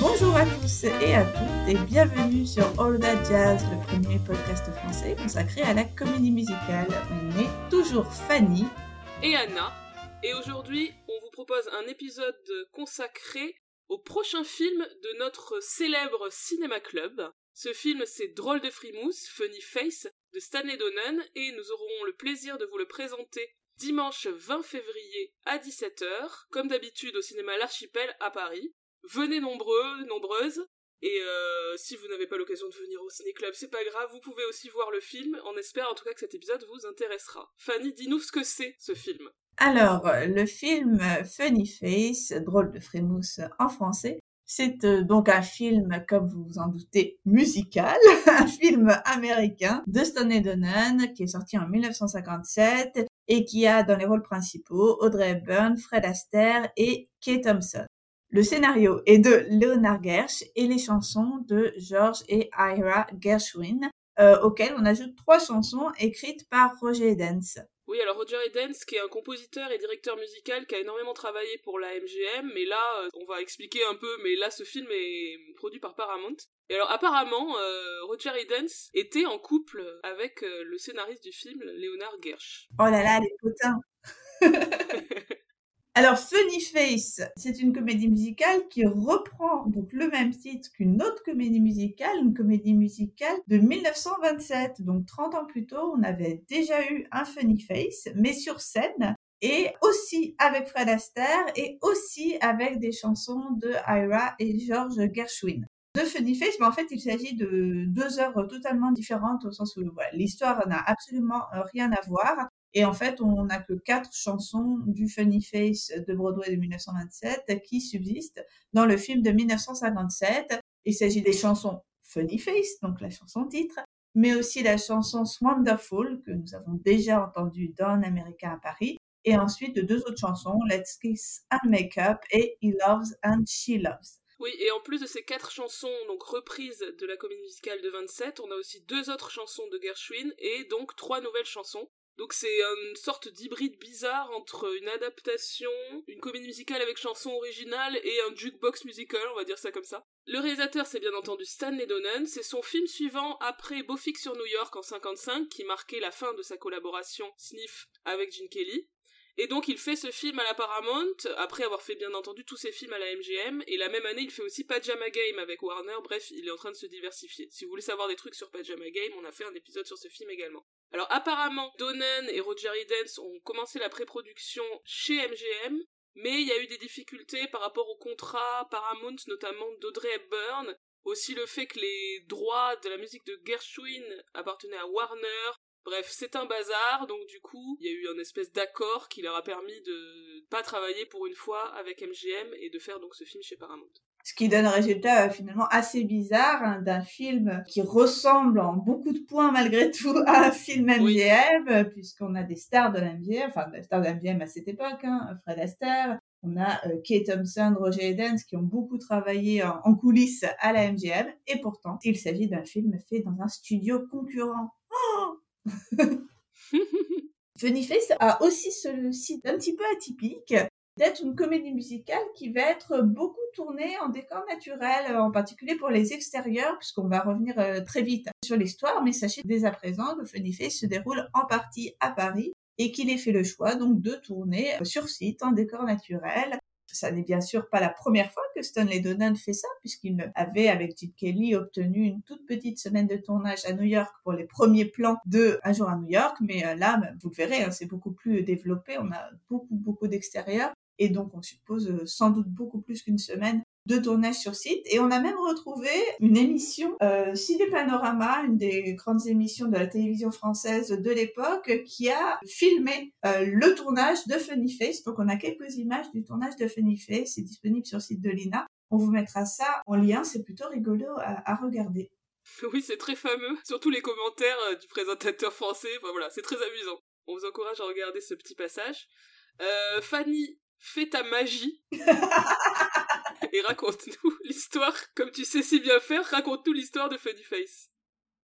Bonjour à tous et à toutes et bienvenue sur All That Jazz, le premier podcast français consacré à la comédie musicale. On est toujours Fanny et Anna et aujourd'hui on vous propose un épisode consacré au prochain film de notre célèbre cinéma club. Ce film c'est Drôle de frimousse, Funny Face de Stanley Donen et nous aurons le plaisir de vous le présenter dimanche 20 février à 17h, comme d'habitude au cinéma L'Archipel à Paris. Venez nombreux, nombreuses, et euh, si vous n'avez pas l'occasion de venir au Ciné Club, c'est pas grave, vous pouvez aussi voir le film. On espère en tout cas que cet épisode vous intéressera. Fanny, dis-nous ce que c'est ce film. Alors, le film Funny Face, drôle de frémousse en français, c'est euh, donc un film, comme vous vous en doutez, musical, un film américain de Stanley Donen qui est sorti en 1957 et qui a dans les rôles principaux Audrey Hepburn, Fred Astaire et Kay Thompson. Le scénario est de Leonard Gersh et les chansons de George et Ira Gershwin, euh, auxquelles on ajoute trois chansons écrites par Roger Dance. Oui, alors Roger Edens, qui est un compositeur et directeur musical qui a énormément travaillé pour la MGM, mais là, euh, on va expliquer un peu, mais là, ce film est produit par Paramount. Et alors, apparemment, euh, Roger Edens était en couple avec euh, le scénariste du film, Leonard Gersh. Oh là là, les potins Alors, Funny Face, c'est une comédie musicale qui reprend donc le même titre qu'une autre comédie musicale, une comédie musicale de 1927. Donc, 30 ans plus tôt, on avait déjà eu un Funny Face, mais sur scène, et aussi avec Fred Astaire, et aussi avec des chansons de Ira et George Gershwin de Funny Face, mais en fait, il s'agit de deux œuvres totalement différentes au sens où l'histoire n'a absolument rien à voir. Et en fait, on n'a que quatre chansons du Funny Face de Broadway de 1927 qui subsistent dans le film de 1957. Il s'agit des chansons Funny Face, donc la chanson titre, mais aussi la chanson Wonderful que nous avons déjà entendue dans Américain à Paris, et ensuite de deux autres chansons, Let's Kiss and Make Up et He Loves and She Loves. Oui, et en plus de ces quatre chansons, donc reprises de la comédie musicale de 27, on a aussi deux autres chansons de Gershwin et donc trois nouvelles chansons. Donc c'est une sorte d'hybride bizarre entre une adaptation, une comédie musicale avec chanson originale et un jukebox musical, on va dire ça comme ça. Le réalisateur c'est bien entendu Stanley Donen, c'est son film suivant après Beau sur New York en 55 qui marquait la fin de sa collaboration Sniff avec Gene Kelly. Et donc il fait ce film à la Paramount, après avoir fait bien entendu tous ses films à la MGM, et la même année il fait aussi Pajama Game avec Warner, bref, il est en train de se diversifier. Si vous voulez savoir des trucs sur Pajama Game, on a fait un épisode sur ce film également. Alors apparemment, Donen et Roger Edens ont commencé la pré-production chez MGM, mais il y a eu des difficultés par rapport au contrat Paramount, notamment d'Audrey Hepburn, aussi le fait que les droits de la musique de Gershwin appartenaient à Warner, Bref, c'est un bazar, donc du coup, il y a eu un espèce d'accord qui leur a permis de pas travailler pour une fois avec MGM et de faire donc ce film chez Paramount. Ce qui donne un résultat euh, finalement assez bizarre hein, d'un film qui ressemble en beaucoup de points malgré tout à un film MGM, puisqu'on a des stars de l'MGM, enfin des stars de l'MGM à cette époque, hein, Fred Astaire, on a euh, Kate Thompson, Roger Edens qui ont beaucoup travaillé en, coulisses à la MGM, et pourtant il s'agit d'un film fait dans un studio concurrent. Oh Funny Face a aussi ce site un petit peu atypique d'être une comédie musicale qui va être beaucoup tournée en décor naturel, en particulier pour les extérieurs, puisqu'on va revenir euh, très vite sur l'histoire, mais sachez dès à présent que Funny Face se déroule en partie à Paris et qu'il ait fait le choix donc de tourner euh, sur site en décor naturel ça n'est bien sûr pas la première fois que Stanley Donen fait ça, puisqu'il avait, avec Jim Kelly, obtenu une toute petite semaine de tournage à New York pour les premiers plans de Un jour à New York. Mais euh, là, vous le verrez, hein, c'est beaucoup plus développé. On a beaucoup, beaucoup d'extérieur. Et donc, on suppose euh, sans doute beaucoup plus qu'une semaine de tournage sur site. Et on a même retrouvé une émission euh, Ciné Panorama, une des grandes émissions de la télévision française de l'époque, qui a filmé euh, le tournage de Funny Face. Donc on a quelques images du tournage de Funny Face. C'est disponible sur le site de l'INA. On vous mettra ça en lien. C'est plutôt rigolo à, regarder. Oui, c'est très fameux. Surtout les commentaires euh, du présentateur français. Enfin voilà, c'est très amusant. On vous encourage à regarder ce petit passage. Euh, Fanny, fais ta magie. et raconte-nous l'histoire, comme tu sais si bien faire, raconte-nous l'histoire de Funny Face.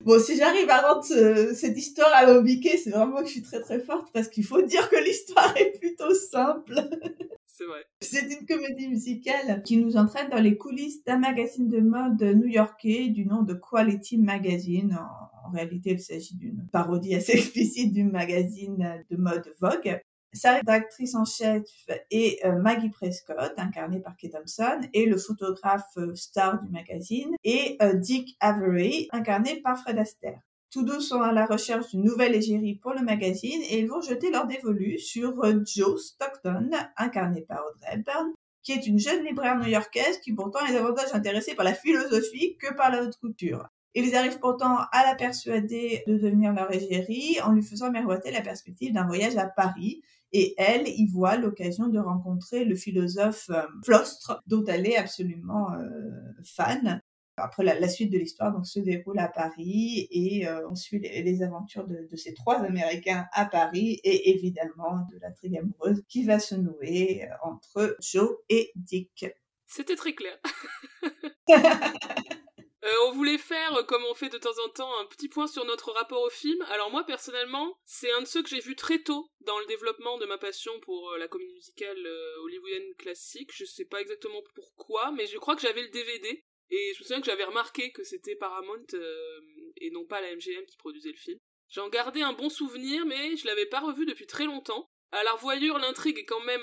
Bon, si j'arrive à rendre cette histoire à l'obiquer, c'est vraiment que je suis très très forte parce qu'il faut dire que l'histoire est plutôt simple. c'est vrai. C'est une comédie musicale qui nous entraîne dans les coulisses d'un magazine de mode new-yorkais du nom de Quality Magazine. En, réalité, il s'agit d'une parodie assez explicite du magazine de mode Vogue. Sa rédactrice en chef est euh, Maggie Prescott, incarnée par Kate Thompson, et le photographe euh, star du magazine, et euh, Dick Avery, incarné par Fred Astaire. Tous deux sont à la recherche d'une nouvelle égérie pour le magazine et ils vont jeter leur dévolu sur Joe Stockton, incarné par Audrey Hepburn, qui est une jeune libraire new-yorkaise qui pourtant est davantage intéressée par la philosophie que par la haute couture. Ils arrivent pourtant à la persuader de devenir leur égérie en lui faisant miroiter la perspective d'un voyage à Paris et elle y voit l'occasion de rencontrer le philosophe euh, Flostre, dont elle est absolument euh, fan. Après, la, suite de l'histoire donc se déroule à Paris et euh, on suit les, aventures de, de, ces trois Américains à Paris et évidemment de l'intrigue amoureuse qui va se nouer entre Joe et Dick. C'était très clair. Euh, on voulait faire, euh, comme on fait de temps en temps, un petit point sur notre rapport au film. Alors moi, personnellement, c'est un de ceux que j'ai vu très tôt dans le développement de ma passion pour euh, la comédie musicale hollywoodienne classique. Je sais pas exactement pourquoi, mais je crois que j'avais le DVD. Et je me souviens que j'avais remarqué que c'était Paramount et non pas la MGM qui produisait le film. J'en gardais un bon souvenir, mais je l'avais pas revu depuis très longtemps. À la l'intrigue est quand même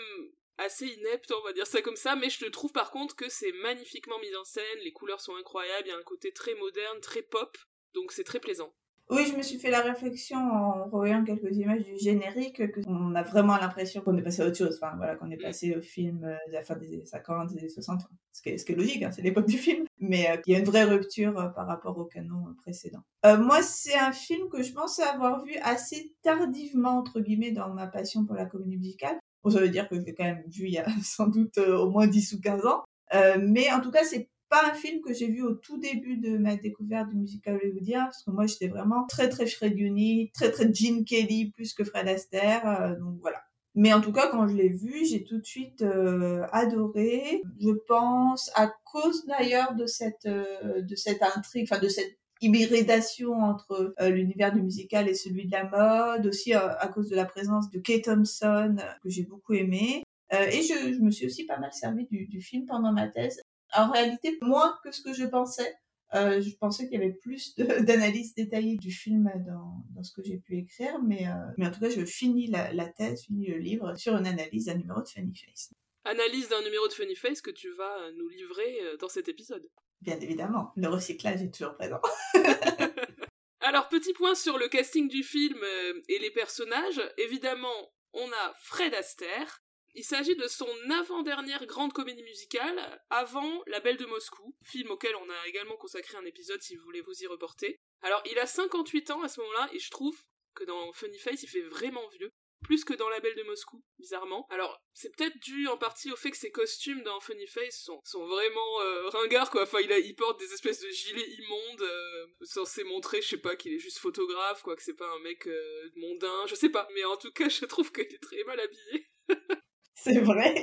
assez inepte, on va dire ça comme ça, mais je trouve par contre que c'est magnifiquement mis en scène, les couleurs sont incroyables, il y a un côté très moderne, très pop, donc c'est très plaisant. Oui, je me suis fait la réflexion en revoyant quelques images du générique qu'on a vraiment l'impression qu'on est passé à autre chose. Enfin, voilà, qu'on est mm. passé au film euh, de la fin des années 50, des années 60. Ce qui est, ce qui est logique, hein, c'est l'époque du film. Mais euh, il y a une vraie rupture euh, par rapport au canon précédent. moi, c'est un film que je pense avoir vu assez tardivement, entre guillemets, dans ma passion pour la comédie musicale. Bon, ça veut dire que je l'ai quand même vu il y a sans doute euh, au moins 10 ou 15 ans. Euh, mais en tout cas, c'est pas un film que j'ai vu au tout début de ma découverte du musical hollywoodien, parce que moi, j'étais vraiment très, très Fred Uni, très, très Gene Kelly, plus que Fred Astaire. Euh, donc voilà. Mais en tout cas, quand je l'ai vu, j'ai tout de suite euh, adoré. Je pense à cause d'ailleurs de cette de cette intrigue, enfin de cette hybridation entre euh, l'univers du musical et celui de la mode, aussi euh, à cause de la présence de Kate Thompson, euh, que j'ai beaucoup aimé. et je, me suis aussi pas mal servi du, film pendant ma thèse. En réalité, moins que ce que je pensais. je pensais qu'il y avait plus d'analyse détaillée du film dans, ce que j'ai pu écrire, mais, mais en tout cas, je finis la, la thèse, finis le livre sur une analyse d'un numéro de Funny Face. Analyse d'un numéro de Funny Face que tu vas nous livrer dans cet épisode. Bien évidemment, le recyclage est toujours présent. Alors, petit point sur le casting du film euh, et les personnages. Évidemment, on a Fred Astaire. Il s'agit de son avant-dernière grande comédie musicale, avant La Belle de Moscou, film auquel on a également consacré un épisode si vous voulez vous y reporter. Alors, il a 58 ans à ce moment-là, et je trouve que dans Funny Face, il fait vraiment vieux plus que dans La Belle de Moscou, bizarrement. Alors, c'est peut-être dû en partie au fait que ses costumes dans Funny Face sont, sont vraiment euh, ringards, quoi. Enfin, il, a, il porte des espèces de gilets immondes, euh, censés montrer, je sais pas, qu'il est juste photographe, quoi, que c'est pas un mec euh, mondain, je sais pas. Mais en tout cas, je trouve qu'il est très mal habillé. c'est vrai.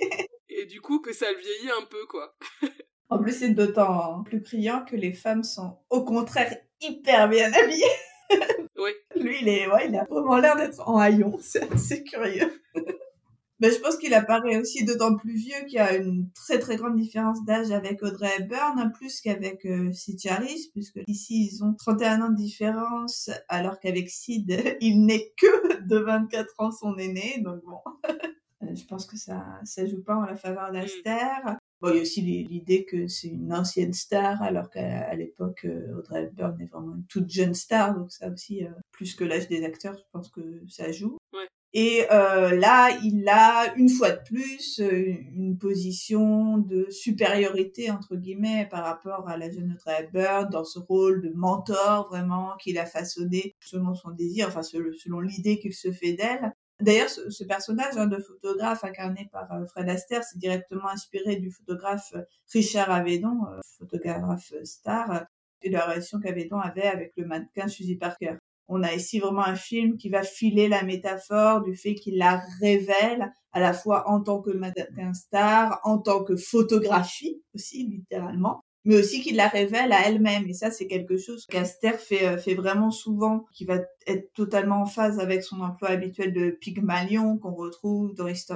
Et du coup, que ça le vieillit un peu, quoi. en plus, c'est d'autant plus criant que les femmes sont, au contraire, hyper bien habillées. Oui. Lui, il, est, ouais, il a vraiment l'air d'être en haillon. C'est assez curieux. Mais je pense qu'il apparaît aussi d'autant plus vieux qu'il y a une très très grande différence d'âge avec Audrey Hepburn, plus qu'avec euh, Sid Charisse, puisque ici ils ont 31 ans de différence, alors qu'avec Sid, il n'est que de 24 ans son aîné, donc bon. Euh, je pense que ça ça joue pas en la faveur d'Aster. Bon, il y a aussi l'idée que c'est une ancienne star, alors qu'à l'époque, euh, Audrey Hepburn est vraiment une toute jeune star, donc ça aussi, euh, plus que l'âge des acteurs, je pense que ça joue. Et euh, là, il a une fois de plus une position de supériorité entre guillemets par rapport à la jeune Audrey Hepburn dans ce rôle de mentor vraiment qu'il a façonné selon son désir, enfin selon l'idée qu'il se fait d'elle. D'ailleurs, ce, personnage hein, de photographe incarné par euh, Fred Astaire, c'est directement inspiré du photographe euh, Richard Avedon, euh, photographe star, et de la relation qu'Avedon avait avec le mannequin Suzy Parker. On a ici vraiment un film qui va filer la métaphore du fait qu'il la révèle à la fois en tant que mannequin star, en tant que photographie aussi, littéralement. Mais aussi qu'il la révèle à elle-même. Et ça, c'est quelque chose qu'Aster fait, euh, fait vraiment souvent, qui va être totalement en phase avec son emploi habituel de Pygmalion qu'on retrouve dans His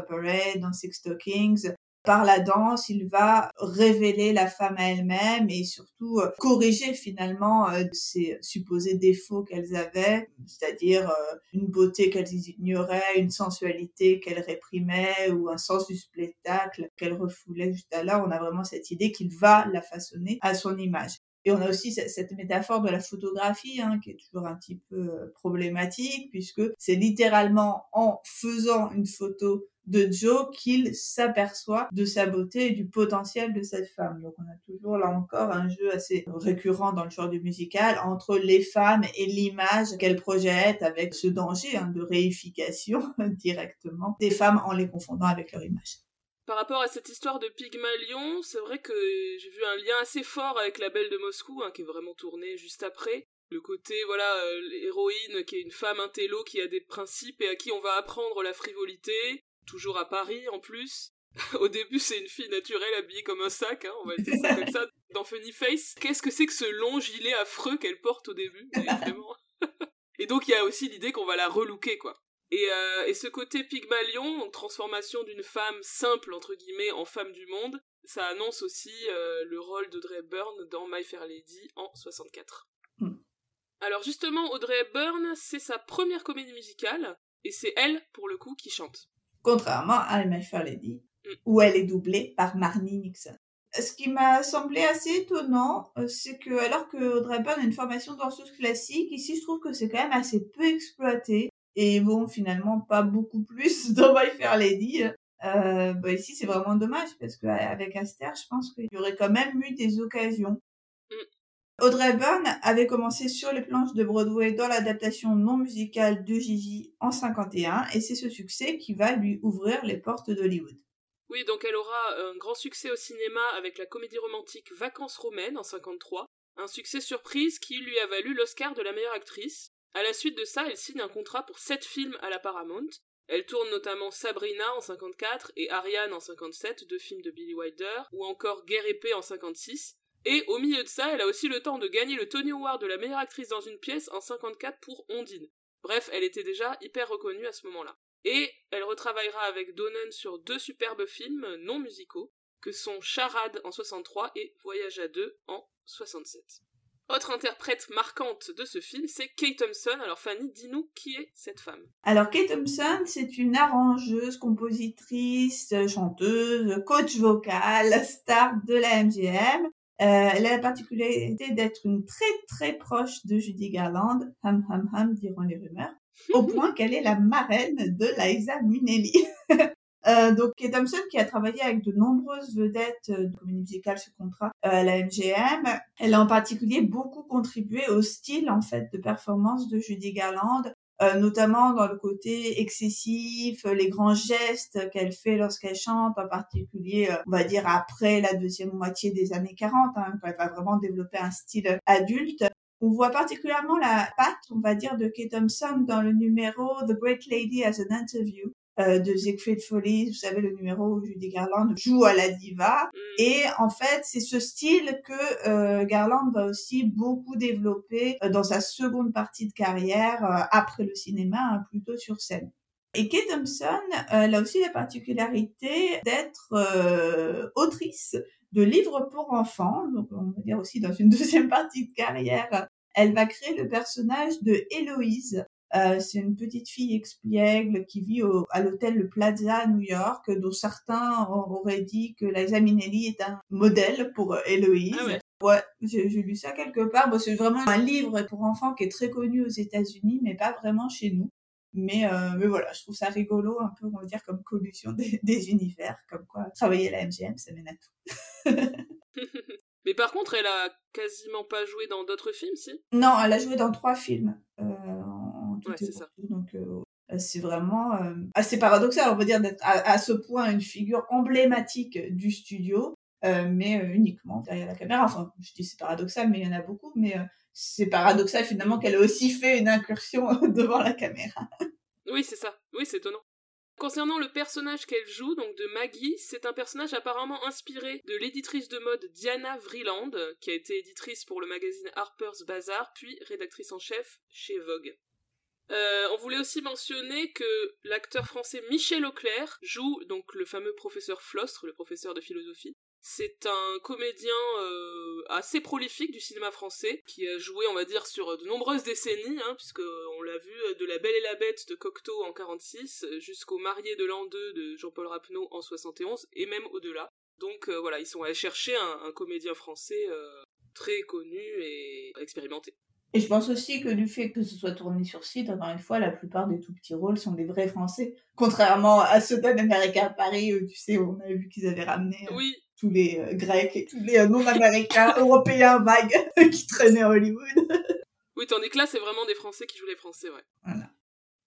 dans Six Stockings, par la danse, il va révéler la femme à elle-même et surtout euh, corriger finalement euh, ces supposés défauts qu'elles avaient, c'est-à-dire euh, une beauté qu'elles ignoraient, une sensualité qu'elles réprimaient ou un sens du spectacle qu'elles refoulaient juste là. On a vraiment cette idée qu'il va la façonner à son image. Et on a aussi cette métaphore de la photographie hein, qui est toujours un petit peu problématique puisque c'est littéralement en faisant une photo de Joe qu'il s'aperçoit de sa beauté et du potentiel de cette femme. Donc on a toujours là encore un jeu assez récurrent dans le genre du musical entre les femmes et l'image qu'elles projettent avec ce danger hein, de réification directement des femmes en les confondant avec leur image. Par rapport à cette histoire de Pygmalion, c'est vrai que j'ai vu un lien assez fort avec la Belle de Moscou, hein, qui est vraiment tournée juste après. Le côté, voilà, euh, l'héroïne qui est une femme intello qui a des principes et à qui on va apprendre la frivolité, toujours à Paris en plus. Au début, c'est une fille naturelle habillée comme un sac, hein, on va dire ça comme ça, dans Funny Face. Qu'est-ce que c'est que ce long gilet affreux qu'elle porte au début vraiment... Et donc, il y a aussi l'idée qu'on va la relooker, quoi. Et, euh, et ce côté Pygmalion, transformation d'une femme simple, entre guillemets, en femme du monde, ça annonce aussi euh, le rôle d'Audrey Hepburn dans My Fair Lady en 64. Hmm. Alors justement, Audrey Hepburn, c'est sa première comédie musicale, et c'est elle, pour le coup, qui chante contrairement à My Fair Lady, où elle est doublée par Marnie Nixon. Ce qui m'a semblé assez étonnant, euh, c'est que alors que Audrey a une formation danseuse classique, ici je trouve que c'est quand même assez peu exploité. Et bon, finalement, pas beaucoup plus dans My Fair Lady. Euh, bah ici, c'est vraiment dommage parce qu'avec Aster, je pense qu'il y aurait quand même eu des occasions. Audrey Hepburn avait commencé sur les planches de Broadway dans l'adaptation non musicale de Gigi en 51 et c'est ce succès qui va lui ouvrir les portes d'Hollywood. Oui, donc elle aura un grand succès au cinéma avec la comédie romantique Vacances romaines en 53, un succès surprise qui lui a valu l'Oscar de la meilleure actrice. À la suite de ça, elle signe un contrat pour sept films à la Paramount. Elle tourne notamment Sabrina en 54 et Ariane en 57, deux films de Billy Wilder, ou encore Guerre épée en 56, et au milieu de ça, elle a aussi le temps de gagner le Tony Award de la meilleure actrice dans une pièce en 54 pour Ondine. Bref, elle était déjà hyper reconnue à ce moment-là. Et elle retravaillera avec Donen sur deux superbes films non musicaux, que sont Charade en 63 et Voyage à deux en 67. Autre interprète marquante de ce film, c'est Kate Thompson. Alors Fanny, dis-nous qui est cette femme Alors Kate Thompson, c'est une arrangeuse, compositrice, chanteuse, coach vocal, star de la MGM. Euh, elle a la particularité d'être une très très proche de Judy Garland, hum hum hum diront les rumeurs, au point qu'elle est la marraine de Liza Minnelli. Euh, donc Kate Thompson qui a travaillé avec de nombreuses vedettes de comédie musicale sous contrat euh, à la MGM, elle a en particulier beaucoup contribué au style en fait de performance de Judy Garland, euh, notamment dans le côté excessif, les grands gestes qu'elle fait lorsqu'elle chante, en particulier, euh, on va dire après la deuxième moitié des années 40, hein, quand elle va vraiment développer un style adulte. On voit particulièrement la patte, on va dire, de Kate Thompson dans le numéro The Great Lady as an Interview, euh, de Siegfried Follies, vous savez le numéro où Judy Garland joue à la diva. Mm. Et en fait, c'est ce style que euh, Garland va aussi beaucoup développer euh, dans sa seconde partie de carrière après le cinéma, hein, plutôt sur scène. Et Kate Thompson, elle a aussi la particularité d'être autrice de livres pour enfants, donc on va dire aussi dans une deuxième partie de carrière, elle va créer le personnage de Héloïse, euh, c'est une petite fille expiègle qui vit au, à l'hôtel Le Plaza à New York, dont certains auraient dit que Liza Minnelli est un modèle pour euh, Héloïse. Ah ouais. j'ai lu ça quelque part. Bon, c'est vraiment un livre pour enfants qui est très connu aux États-Unis, mais pas vraiment chez nous. Mais, euh, mais voilà, je trouve ça rigolo, un peu, on va dire, comme collusion des, des univers, comme quoi travailler à la MGM, ça mène à tout. mais par contre, elle a quasiment pas joué dans d'autres films, si? Non, elle a joué dans trois films. Euh, ça. Donc euh, c'est vraiment euh, assez paradoxal, on va dire, d'être à, ce point une figure emblématique du studio, euh, mais uniquement derrière la caméra. Enfin, je dis c'est paradoxal, mais il y en a beaucoup, mais c'est paradoxal finalement qu'elle ait aussi fait une incursion devant la caméra. Oui, c'est ça. Oui, c'est étonnant. Concernant le personnage qu'elle joue, donc de Maggie, c'est un personnage apparemment inspiré de l'éditrice de mode Diana Vreeland, qui a été éditrice pour le magazine Harper's Bazaar, puis rédactrice en chef chez Vogue. Euh, on voulait aussi mentionner que l'acteur français Michel Auclair joue donc le fameux professeur Flostre, le professeur de philosophie. C'est un comédien euh, assez prolifique du cinéma français qui a joué, on va dire, sur de nombreuses décennies, hein, puisque on l'a vu de La Belle et la Bête de Cocteau en 46 jusqu'au Marié de l'an 2 de Jean-Paul Rapneau en 71 et même au-delà. Donc euh, voilà, ils sont allés chercher un, comédien français très connu et expérimenté. Et je pense aussi que du fait que ce soit tourné sur site, encore une fois, la plupart des tout petits rôles sont des vrais Français. Contrairement à ceux d'Américain à Paris, où tu sais, on a vu qu'ils avaient ramené euh, tous les euh, Grecs et tous les euh, non-américains, européens vagues qui traînaient à Hollywood. oui, tandis que là, c'est vraiment des Français qui jouent les Français, ouais. Voilà.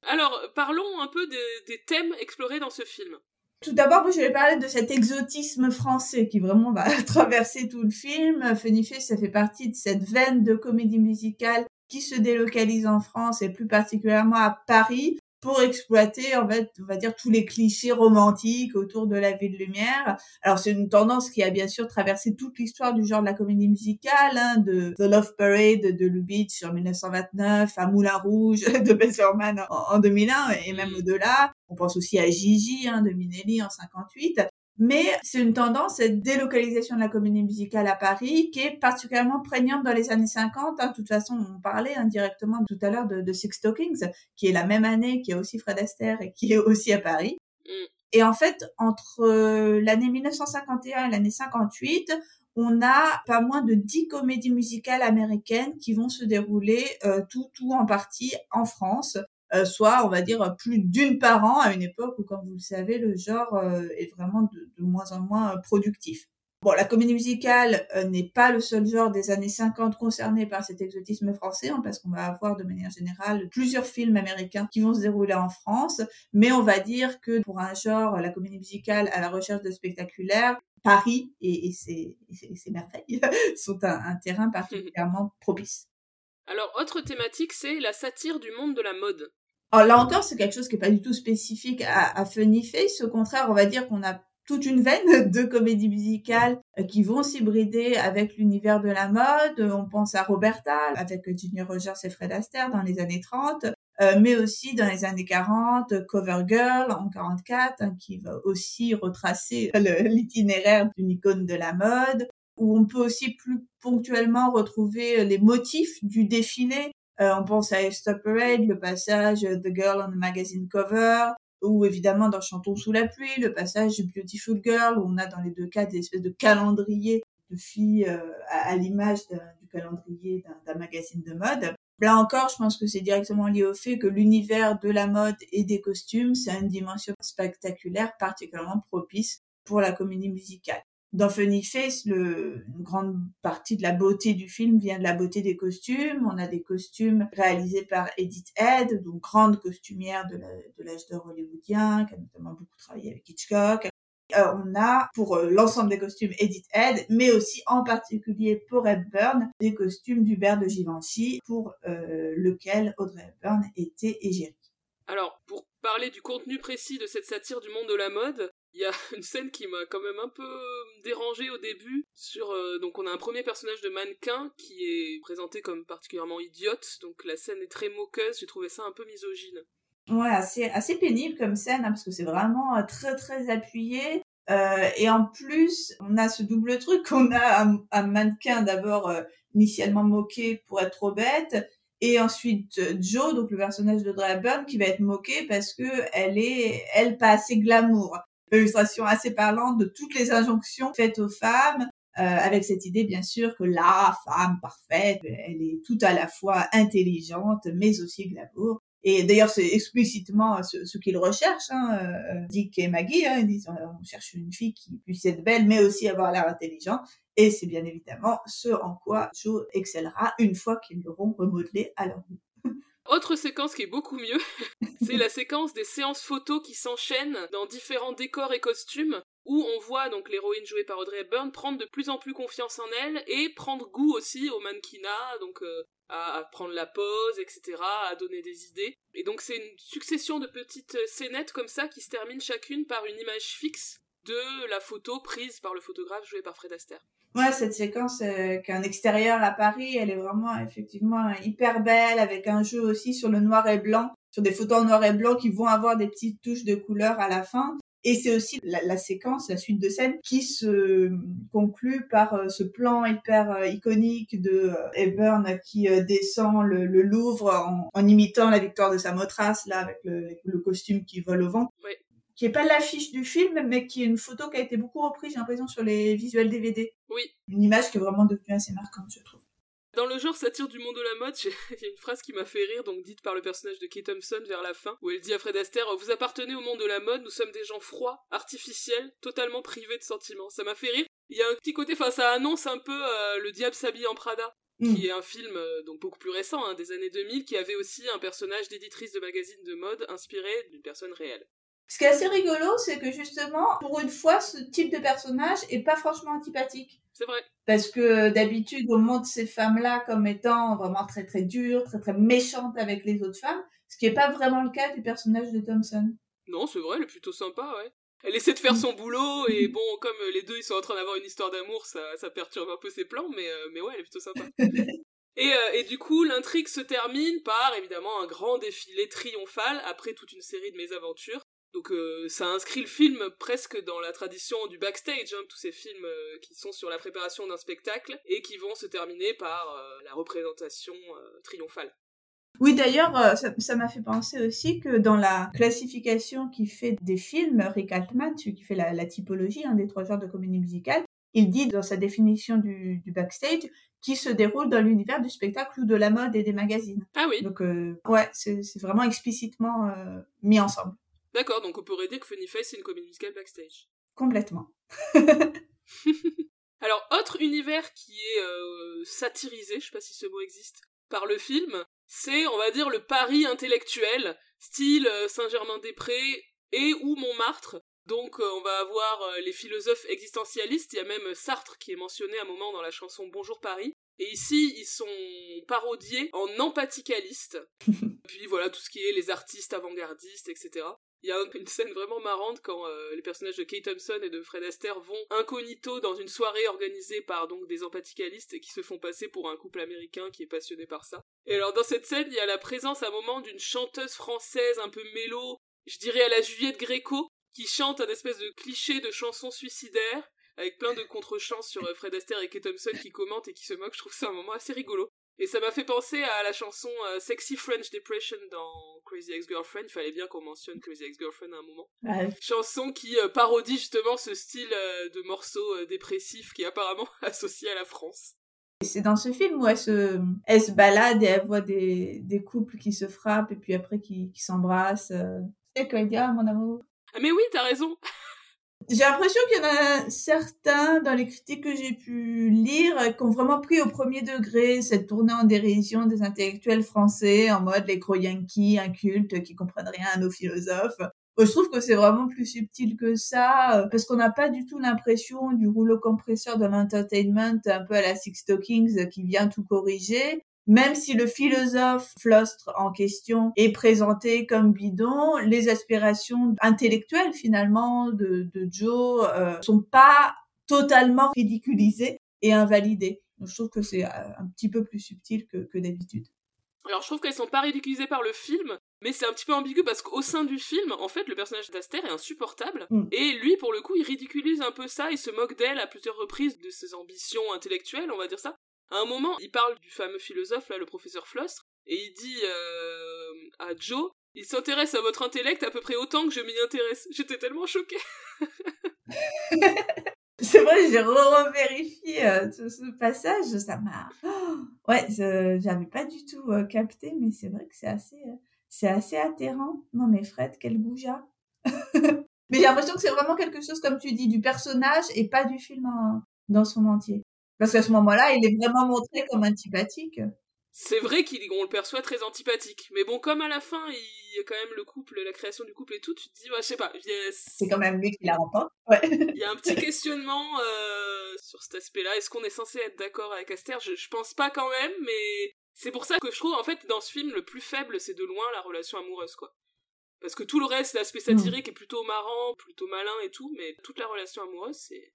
Alors, parlons un peu des, des thèmes explorés dans ce film. Tout d'abord, je vais parler de cet exotisme français qui vraiment va traverser tout le film. Funny ça fait partie de cette veine de comédie musicale qui se délocalise en France et plus particulièrement à Paris pour exploiter, en fait, on va dire, tous les clichés romantiques autour de la vie de lumière. Alors, c'est une tendance qui a bien sûr traversé toute l'histoire du genre de la comédie musicale, hein, de The Love Parade de Lubitsch en 1929 à Moulin Rouge de Bess en, en 2001 et même mm. au-delà. On pense aussi à Gigi hein, de Minelli en 58. Mais c'est une tendance, cette délocalisation de la comédie musicale à Paris, qui est particulièrement prégnante dans les années 50. Hein. De toute façon, on parlait indirectement tout à l'heure de, Six Stockings, qui est la même année, qui est aussi Fred Astaire et qui est aussi à Paris. Mm. Et en fait, entre euh, l'année 1951 et l'année 58, on a pas moins de dix comédies musicales américaines qui vont se dérouler euh, tout tout en partie en France soit on va dire plus d'une par an à une époque où, comme vous le savez, le genre euh, est vraiment de, moins en moins euh, productif. Bon, la comédie musicale n'est pas le seul genre des années 50 concerné par cet exotisme français, hein, parce qu'on va avoir de manière générale plusieurs films américains qui vont se dérouler en France, mais on va dire que pour un genre, la comédie musicale à la recherche de spectaculaire, Paris et, et ses, merveilles sont un terrain particulièrement propice. Alors, autre thématique, c'est la satire du monde de la mode. Alors là encore, c'est quelque chose qui est pas du tout spécifique à, à Funny Face. Au contraire, on va dire qu'on a toute une veine de comédies musicales euh, qui vont s'hybrider avec l'univers de la mode. On pense à Roberta avec Junior Rogers et Fred Astaire dans les années 30, euh, mais aussi dans les années 40, Cover Girl en 44, hein, qui va aussi retracer l'itinéraire d'une icône de la mode, où on peut aussi plus ponctuellement retrouver les motifs du défilé euh, on pense à Stop Parade, le passage The Girl on the Magazine Cover, ou évidemment dans Chantons sous la pluie, le passage Beautiful Girl, où on a dans les deux cas des espèces de calendriers de filles euh, à, l'image du calendrier d'un magazine de mode. Là encore, je pense que c'est directement lié au fait que l'univers de la mode et des costumes, c'est une dimension spectaculaire particulièrement propice pour la comédie musicale. Dans Funny Face, le, une grande partie de la beauté du film vient de la beauté des costumes. On a des costumes réalisés par Edith Head, donc grande costumière de l'âge d'or hollywoodien, qui a notamment beaucoup travaillé avec Hitchcock. Euh, on a pour euh, l'ensemble des costumes Edith Head, mais aussi en particulier pour Hepburn, des costumes d'Hubert de Givenchy, pour euh, lequel Audrey Hepburn était égérie. Alors, pour parler du contenu précis de cette satire du monde de la mode, il y a une scène qui m'a quand même un peu dérangé au début. Sur euh, donc on a un premier personnage de mannequin qui est présenté comme particulièrement idiote. Donc la scène est très moqueuse. J'ai trouvé ça un peu misogyne. Ouais, assez assez pénible comme scène hein, parce que c'est vraiment euh, très très appuyé. Euh, et en plus, on a ce double truc qu'on a un, mannequin d'abord initialement moqué pour être trop bête, et ensuite Joe, donc le personnage de Draburn, qui va être moqué parce que elle est, elle, pas assez glamour illustration assez parlante de toutes les injonctions faites aux femmes, euh, avec cette idée bien sûr que la femme parfaite, elle est tout à la fois intelligente mais aussi glamour. Et d'ailleurs, c'est explicitement ce, qu'ils recherchent, hein, euh, Dick et Maggie. Hein, ils disent on cherche une fille qui puisse être belle, mais aussi avoir l'air intelligent. Et c'est bien évidemment ce en quoi Joe excellera une fois qu'ils l'auront remodelé à leur goût. Autre séquence qui est beaucoup mieux, c'est la séquence des séances photos qui s'enchaînent dans différents décors et costumes. où on voit donc l'héroïne jouée par Audrey Hepburn prendre de plus en plus confiance en elle et prendre goût aussi au mannequinat, donc euh, à, prendre la pose, etc., à donner des idées. Et donc c'est une succession de petites scénettes comme ça qui se terminent chacune par une image fixe de la photo prise par le photographe joué par Fred Astaire. Ouais, cette séquence euh, qu'un extérieur à Paris, elle est vraiment effectivement hyper belle avec un jeu aussi sur le noir et blanc, sur des photos en noir et blanc qui vont avoir des petites touches de couleur à la fin. Et c'est aussi la, séquence, la suite de scènes qui se conclut par euh, ce plan hyper euh, iconique de Hepburn qui descend le, Louvre en, imitant la victoire de sa motrace là avec le, costume qui vole au vent. Ouais qui est pas l'affiche du film, mais qui est une photo qui a été beaucoup reprise, j'ai l'impression, sur les visuels DVD. Oui. Une image qui est vraiment devenue assez marquante, je trouve. Dans le genre satire du monde de la mode, il y a une phrase qui m'a fait rire, donc dite par le personnage de Kate Thompson vers la fin, où elle dit à Fred Astaire Vous appartenez au monde de la mode, nous sommes des gens froids, artificiels, totalement privés de sentiments. Ça m'a fait rire. Il y a un petit côté, enfin, ça annonce un peu euh, Le Diable s'habille en Prada, mm. qui est un film euh, donc beaucoup plus récent, hein, des années 2000, qui avait aussi un personnage d'éditrice de magazine de mode inspiré d'une personne réelle. Ce qui est assez rigolo, c'est que justement, pour une fois, ce type de personnage est pas franchement antipathique. C'est vrai. Parce que d'habitude, on montre ces femmes-là comme étant vraiment très très dures, très très méchantes avec les autres femmes, ce qui est pas vraiment le cas du personnage de Thompson. Non, c'est vrai, elle est plutôt sympa, ouais. Elle essaie de faire son boulot et bon, comme les deux ils sont en train d'avoir une histoire d'amour, ça, ça perturbe un peu ses plans, mais, euh, mais ouais, elle est plutôt sympa. Et, euh, et, du coup, l'intrigue se termine par évidemment un grand défilé triomphal après toute une série de mésaventures. Donc euh, ça inscrit le film presque dans la tradition du backstage, hein, tous ces films euh, qui sont sur la préparation d'un spectacle et qui vont se terminer par euh, la représentation triomphale. Oui, d'ailleurs, ça m'a fait penser aussi que dans la classification qui fait des films, Rick Altman, celui qui fait la, typologie hein, des trois genres de comédie musicale, il dit dans sa définition du, du backstage qui se déroule dans l'univers du spectacle ou de la mode et des magazines. Ah oui. Donc ouais, c'est vraiment explicitement mis ensemble. D'accord, donc on pourrait dire que Funny Face c'est une comédie musicale backstage. Complètement. Alors, autre univers qui est euh, satirisé, je sais pas si ce mot existe, par le film, c'est, on va dire, le Paris intellectuel, style euh, Saint-Germain-des-Prés et ou Montmartre. Donc, euh, on va avoir les philosophes existentialistes, il y a même Sartre qui est mentionné à un moment dans la chanson Bonjour Paris. Et ici, ils sont parodiés en empathicalistes. Puis voilà, tout ce qui est les artistes avant-gardistes, etc. Il y a une scène vraiment marrante quand euh, les personnages de Kate Thompson et de Fred Astaire vont incognito dans une soirée organisée par donc des empathicalistes qui se font passer pour un couple américain qui est passionné par ça. Et alors dans cette scène, il y a la présence à un moment d'une chanteuse française un peu mélo, je dirais à la Juliette Gréco, qui chante un espèce de cliché de chanson suicidaire avec plein de contre-chants sur euh, Fred Astaire et Kate Thompson qui commentent et qui se moquent. Je trouve ça un moment assez rigolo. Et ça m'a fait penser à la chanson euh, Sexy French Depression dans Crazy Ex-Girlfriend. Il fallait bien qu'on mentionne Crazy Ex-Girlfriend à un moment. Chanson qui euh, parodie justement ce style euh, de morceau dépressif qui est apparemment associé à la France. C'est dans ce film où elle se, elle se balade et elle voit des, des couples qui se frappent et puis après qui, qui s'embrassent. C'est quoi dire, mon amour? Ah mais oui, t'as raison j'ai l'impression qu'il y en a certains dans les critiques que j'ai pu lire qui ont vraiment pris au premier degré cette tournée en dérision des intellectuels français en mode les gros yankees incultes qui comprennent rien à nos philosophes. je trouve que c'est vraiment plus subtil que ça, parce qu'on n'a pas du tout l'impression du rouleau compresseur de l'entertainment un peu à la Six Stockings qui vient tout corriger même si le philosophe Flostre en question est présenté comme bidon, les aspirations intellectuelles finalement de, de Joe euh, sont pas totalement ridiculisées et invalidées. Donc, je trouve que c'est euh, un petit peu plus subtil que, que d'habitude. Alors je trouve qu'elles sont pas ridiculisées par le film, mais c'est un petit peu ambigu parce qu'au sein du film, en fait, le personnage d'Aster est insupportable, mm. et lui, pour le coup, il ridiculise un peu ça, il se moque d'elle à plusieurs reprises, de ses ambitions intellectuelles, on va dire ça, à un moment, il parle du fameux philosophe, là, le professeur Flostre, et il dit euh, à Joe, il s'intéresse à votre intellect à peu près autant que je m'y intéresse. J'étais tellement choquée. c'est vrai, j'ai revérifié euh, ce, passage, ça m'a... ouais, j'avais pas du tout euh, capté, mais c'est vrai que c'est assez, c'est assez atterrant. Non mais Fred, quel goujat. mais j'ai l'impression que c'est vraiment quelque chose, comme tu dis, du personnage et pas du film dans son entier. Parce qu'à ce moment-là, il est vraiment montré comme antipathique. c'est vrai qu'on le perçoit très antipathique. Mais bon, comme à la fin, il y a quand même le couple, la création du couple et tout, tu te dis, ouais, je sais pas. C'est quand même lui qui la remporte. Ouais. il y a un petit questionnement euh, sur cet aspect-là. Est-ce qu'on est censé être d'accord avec Aster? Je, je pense pas quand même, mais c'est pour ça que je trouve, en fait, dans ce film, le plus faible, c'est de loin la relation amoureuse, quoi. Parce que tout le reste, l'aspect satirique est plutôt marrant, plutôt malin et tout, mais toute la relation amoureuse, c'est...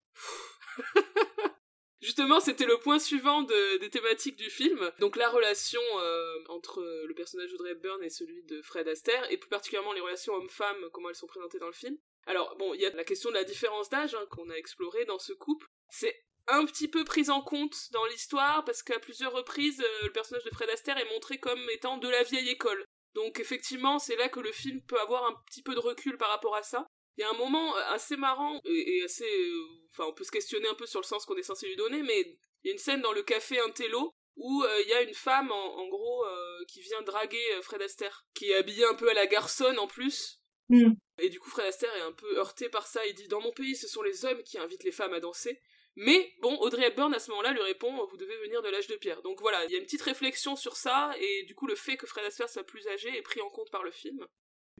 Justement, c'était le point suivant des thématiques du film. Donc la relation euh, entre le personnage d'Audrey Hepburn et celui de Fred Astaire, et plus particulièrement les relations hommes-femmes, comment elles sont présentées dans le film. Alors bon, il y a la question de la différence d'âge hein, qu'on a explorée dans ce couple. C'est un petit peu pris en compte dans l'histoire parce qu'à plusieurs reprises, euh, le personnage de Fred Astaire est montré comme étant de la vieille école. Donc effectivement, c'est là que le film peut avoir un petit peu de recul par rapport à ça. Il y a un moment euh, assez marrant et, assez... Euh, enfin, on peut se questionner un peu sur le sens qu'on est censé lui donner, mais il y a une scène dans le café Intello où euh, il y a une femme, en, gros, qui vient draguer Fred Astaire, qui est habillée un peu à la garçonne en plus. Hmm. Et du coup, Fred Astaire est un peu heurté par ça. Il dit Dans mon pays, ce sont les hommes qui invitent les femmes à danser. Mais bon, Audrey Hepburn à ce moment-là lui répond Vous devez venir de l'âge de pierre. Donc voilà, il y a une petite réflexion sur ça, et du coup, le fait que Fred Astaire soit plus âgé est pris en compte par le film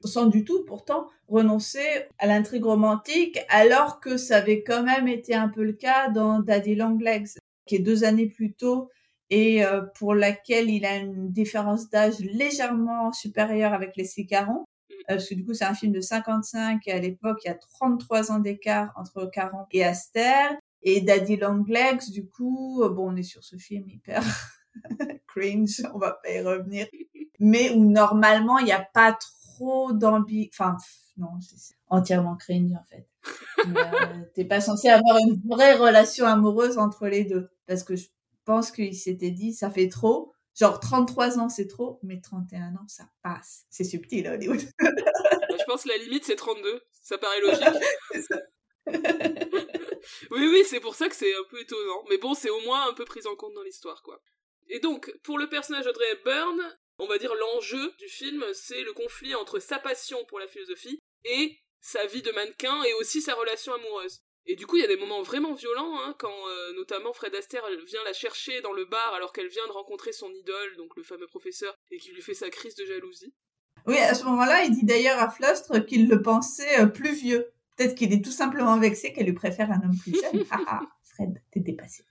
sans du tout pourtant renoncer à l'intrigue romantique, alors que ça avait quand même été un peu le cas dans Daddy Longlegs, qui est deux années plus tôt et euh, pour laquelle il a une différence d'âge légèrement supérieure avec les Caron. Euh, parce que du coup, c'est un film de 55 et à l'époque, il y a 33 ans d'écart entre Caron et Aster. Et Daddy Longlegs, du coup, euh, bon, on est sur ce film hyper cringe, on va pas y revenir, mais où normalement, il n'y a pas trop trop d'ambi... Enfin, non, c'est entièrement cringe en fait. Euh, t'es pas censé avoir une vraie relation amoureuse entre les deux. Parce que je pense qu'il s'était dit, ça fait trop. Genre 33 ans, c'est trop, mais 31 ans, ça passe. C'est subtil, Hollywood. je pense que la limite, c'est 32. Ça paraît logique. oui, oui, c'est pour ça que c'est un peu étonnant. Mais bon, c'est au moins un peu pris en compte dans l'histoire, quoi. Et donc, pour le personnage d'Audrey Hepburn, on va dire l'enjeu du film, c'est le conflit entre sa passion pour la philosophie et sa vie de mannequin et aussi sa relation amoureuse. Et du coup, il y a des moments vraiment violents, hein, quand euh, notamment Fred Astaire vient la chercher dans le bar alors qu'elle vient de rencontrer son idole, donc le fameux professeur, et qui lui fait sa crise de jalousie. Oui, à ce moment-là, il dit d'ailleurs à Flustre qu'il le pensait euh, plus vieux. Peut-être qu'il est tout simplement vexé qu'elle lui préfère un homme plus jeune. ah ah, Fred, t'es dépassé.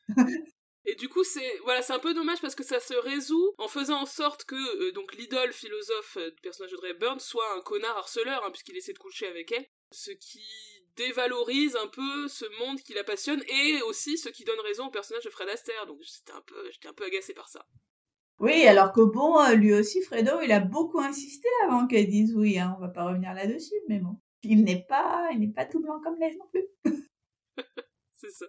Et du coup, c'est voilà, c'est un peu dommage parce que ça se résout en faisant en sorte que euh, donc l'idole philosophe euh, du personnage de Ray Burns soit un connard harceleur hein, puisqu'il essaie de coucher avec elle, ce qui dévalorise un peu ce monde qui la passionne et aussi ce qui donne raison au personnage de Fred Astaire. Donc j'étais un peu j'étais un peu agacé par ça. Oui, alors que bon, euh, lui aussi, Fredo, il a beaucoup insisté avant qu'elle dise oui. Hein, on va pas revenir là-dessus, mais bon, il n'est pas, il n'est pas tout blanc comme neige non plus. c'est ça.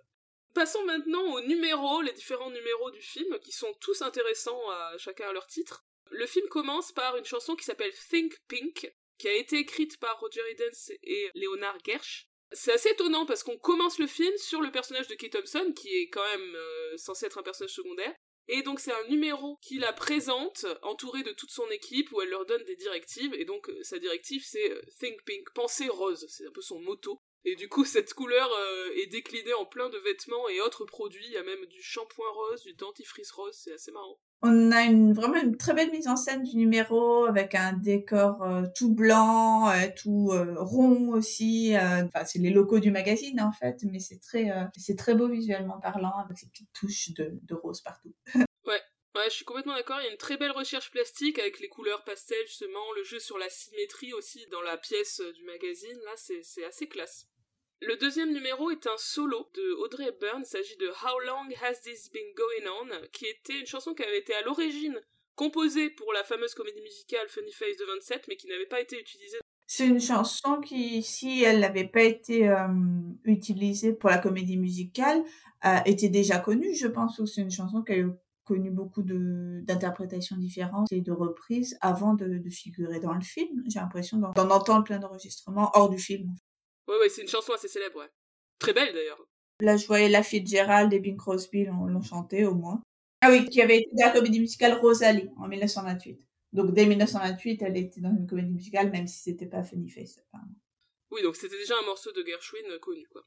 Passons maintenant aux numéros, les différents numéros du film, qui sont tous intéressants à chacun à leur titre. Le film commence par une chanson qui s'appelle Think Pink, qui a été écrite par Roger Edens et Leonard Gersh. C'est assez étonnant parce qu'on commence le film sur le personnage de Kate Thompson, qui est quand même euh, censé être un personnage secondaire. Et donc c'est un numéro qui la présente, entouré de toute son équipe, où elle leur donne des directives. Et donc euh, sa directive c'est euh, Think Pink, penser rose, c'est un peu son motto. Et du coup, cette couleur euh, est déclinée en plein de vêtements et autres produits. Il y a même du shampoing rose, du dentifrice rose, c'est assez marrant. On a une, vraiment une très belle mise en scène du numéro avec un décor euh, tout blanc, euh, tout rond aussi. Enfin, c'est les locaux du magazine en fait, mais c'est très, c'est très beau visuellement parlant avec ces petites touches de, de rose partout. ouais, je suis complètement d'accord. Il y a une très belle recherche plastique avec les couleurs pastel, justement, le jeu sur la symétrie aussi dans la pièce du magazine. Là, c'est assez classe. Le deuxième numéro est un solo de Audrey Hepburn. Il s'agit de How Long Has This Been Going On, qui était une chanson qui avait été à l'origine composée pour la fameuse comédie musicale Funny Face de 27, mais qui n'avait pas été utilisée. C'est une chanson qui, si elle n'avait pas été euh, utilisée pour la comédie musicale, euh, était déjà connue. Je pense que c'est une chanson qui a connu beaucoup d'interprétations différentes et de reprises avant de, figurer dans le film. J'ai l'impression d'en entendre plein d'enregistrements hors du film. Ouais, ouais, c'est une chanson assez célèbre, ouais. Très belle d'ailleurs. Là, je voyais La Gérald et Bing Crosby l'ont chanté au moins. Ah oui, qui avait été dans la comédie musicale Rosalie en 1928. Donc dès 1928, elle était dans une comédie musicale, même si c'était pas Funny Face. Oui, donc c'était déjà un morceau de Gershwin connu, quoi.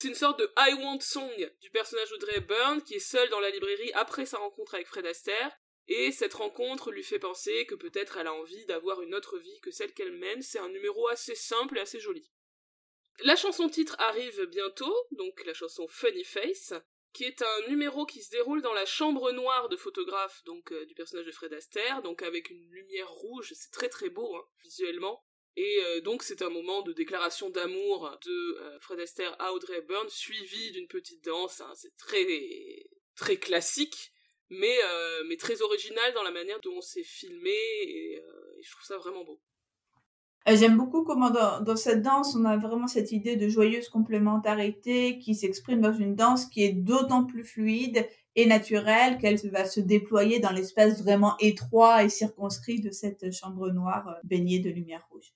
C'est une sorte de I Want Song du personnage Audrey Hepburn qui est seul dans la librairie après sa rencontre avec Fred Astaire. et cette rencontre lui fait penser que peut-être elle a envie d'avoir une autre vie que celle qu'elle mène. C'est un numéro assez simple et assez joli. La chanson titre arrive bientôt, donc la chanson Funny Face, qui est un numéro qui se déroule dans la chambre noire de photographe donc euh, du personnage de Fred Astaire, donc avec une lumière rouge, c'est très très beau hein, visuellement. Et euh, donc c'est un moment de déclaration d'amour de euh, Fred Astaire à Audrey Hepburn, suivi d'une petite danse. Hein. c'est très très classique, mais mais très original dans la manière dont c'est filmé, et je trouve ça vraiment beau. Euh, j'aime beaucoup comment dans, cette danse, on a vraiment cette idée de joyeuse complémentarité qui s'exprime dans une danse qui est d'autant plus fluide et naturelle qu'elle va se déployer dans l'espace vraiment étroit et circonscrit de cette chambre noire euh, baignée de lumière rouge.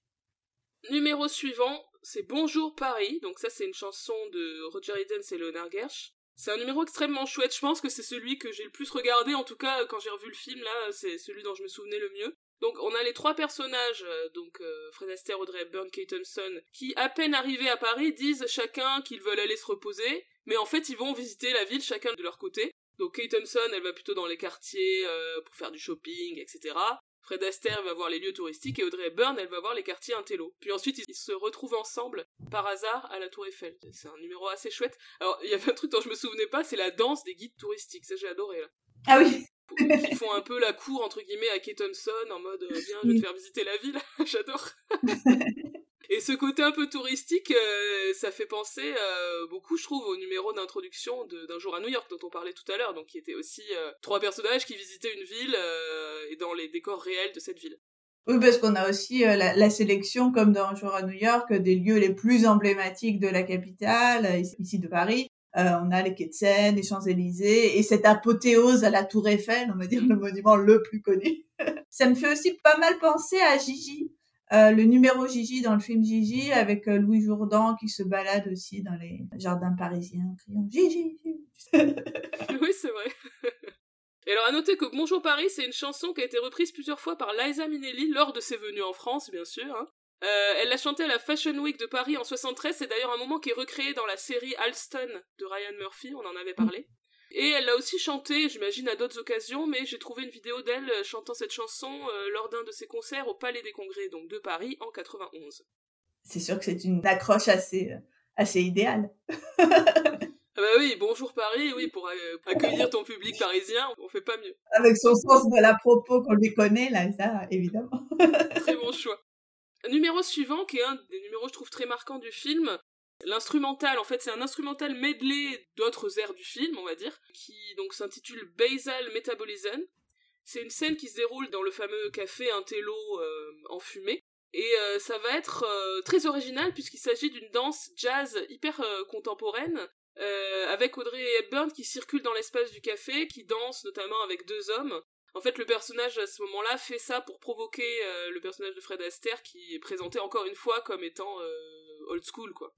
Numéro suivant, c'est Bonjour Paris. Donc ça, c'est une chanson de Roger Edens et Leonard Gersh. C'est un numéro extrêmement chouette. Je pense que c'est celui que j'ai le plus regardé. En tout cas, quand j'ai revu le film, là, c'est celui dont je me souvenais le mieux. Donc on a les trois personnages, euh, donc euh, Fred Astaire, Audrey Hepburn, Kate Thompson, qui à peine arrivés à Paris disent chacun qu'ils veulent aller se reposer, mais en fait ils vont visiter la ville chacun de leur côté. Donc Kate Thompson, elle va plutôt dans les quartiers euh, pour faire du shopping, etc. Fred Astaire va voir les lieux touristiques et Audrey Hepburn, elle va voir les quartiers intello. Puis ensuite, ils se retrouvent ensemble, par hasard, à la Tour Eiffel. C'est un numéro assez chouette. Alors, il y avait un truc dont je me souvenais pas, c'est la danse des guides touristiques. Ça, j'ai adoré, là. Ah oui ils font un peu la cour entre guillemets à Kate en mode euh, viens je vais te faire visiter la ville j'adore et ce côté un peu touristique euh, ça fait penser euh, beaucoup je trouve au numéro d'introduction d'un jour à New York dont on parlait tout à l'heure donc qui était aussi trois personnages qui visitaient une ville et dans les décors réels de cette ville. Oui, parce qu'on a aussi la, la, sélection, comme dans Un jour à New York, des lieux les plus emblématiques de la capitale, ici de Paris, euh, on a les quais de Seine, les Champs-Élysées et cette apothéose à la Tour Eiffel, on va dire le monument le plus connu. Ça me fait aussi pas mal penser à Gigi, euh, le numéro Gigi dans le film Gigi avec euh, Louis Jourdan qui se balade aussi dans les jardins parisiens en criant Gigi. oui, c'est vrai. Et alors à noter que Bonjour Paris, c'est une chanson qui a été reprise plusieurs fois par Liza Minnelli lors de ses venues en France, bien sûr. Hein. Euh, elle l'a chanté à la Fashion Week de Paris en 73, c'est d'ailleurs un moment qui est recréé dans la série Alston de Ryan Murphy, on en avait parlé. Et elle l'a aussi chanté, j'imagine, à d'autres occasions, mais j'ai trouvé une vidéo d'elle euh, chantant cette chanson euh, lors d'un de ses concerts au Palais des Congrès, donc de Paris, en 91. C'est sûr que c'est une accroche assez, assez idéale. Ah bah oui, bonjour Paris, oui, pour accueillir ton public parisien, on fait pas mieux. Avec son sens de la propos qu'on lui connaît, là, ça, évidemment. Très bon choix. Numéro suivant, qui est un des numéros, je trouve, très marquants du film. L'instrumental, en fait, c'est un instrumental medley d'autres airs du film, on va dire, qui donc s'intitule Basal Metabolism. C'est une scène qui se déroule dans le fameux café Intello euh, en fumée. Et euh, ça va être euh, très original puisqu'il s'agit d'une danse jazz hyper contemporaine avec Audrey Hepburn qui circule dans l'espace du café, qui danse notamment avec deux hommes. En fait, le personnage à ce moment-là fait ça pour provoquer euh, le personnage de Fred Astaire qui est présenté encore une fois comme étant euh, old school, quoi.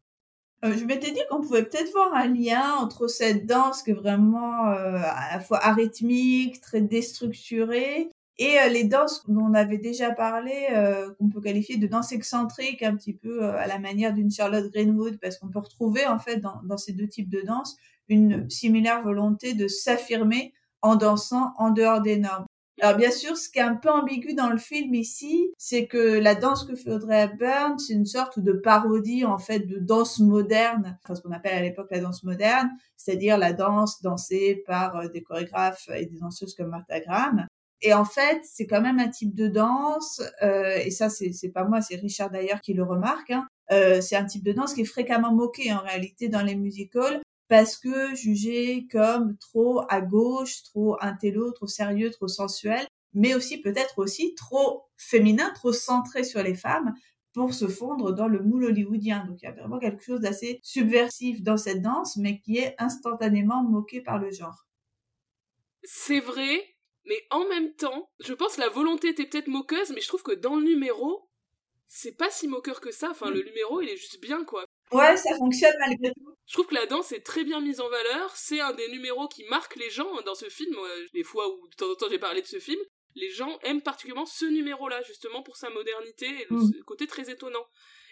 Euh, je m'étais dit qu'on pouvait peut-être voir un lien entre cette danse qui est vraiment à la fois arythmique, très déstructurée, et les danses dont on avait déjà parlé, qu'on peut qualifier de danse excentrique, un petit peu à la manière d'une Charlotte Greenwood, parce qu'on peut retrouver en fait dans, dans, ces deux types de danse une similaire volonté de s'affirmer en dansant en dehors des normes. Alors bien sûr, ce qui est un peu ambigu dans le film ici, c'est que la danse que fait Audrey Hepburn, c'est une sorte de parodie en fait de danse moderne, enfin ce qu'on appelle à l'époque la danse moderne, c'est-à-dire la danse dansée par euh, des chorégraphes et des danseuses comme Martha Graham. Et en fait, c'est quand même un type de danse, euh, et ça c'est pas moi, c'est Richard d'ailleurs qui le remarque. Hein, euh, c'est un type de danse qui est fréquemment moqué en réalité dans les musicals parce que jugé comme trop à gauche, trop intello, trop sérieux, trop sensuel, mais aussi peut-être aussi trop féminin, trop centré sur les femmes pour se fondre dans le moule hollywoodien. Donc il y a vraiment quelque chose d'assez subversif dans cette danse, mais qui est instantanément moqué par le genre. C'est vrai, mais en même temps, je pense que la volonté était peut-être moqueuse, mais je trouve que dans le numéro, c'est pas si moqueur que ça. Enfin, le numéro, il est juste bien, quoi. Ouais, ça fonctionne malgré tout. Je trouve que la danse est très bien mise en valeur. C'est un des numéros qui marque les gens dans ce film. Les fois où de temps en temps j'ai parlé de ce film, les gens aiment particulièrement ce numéro-là, justement pour sa modernité et le mm. côté très étonnant.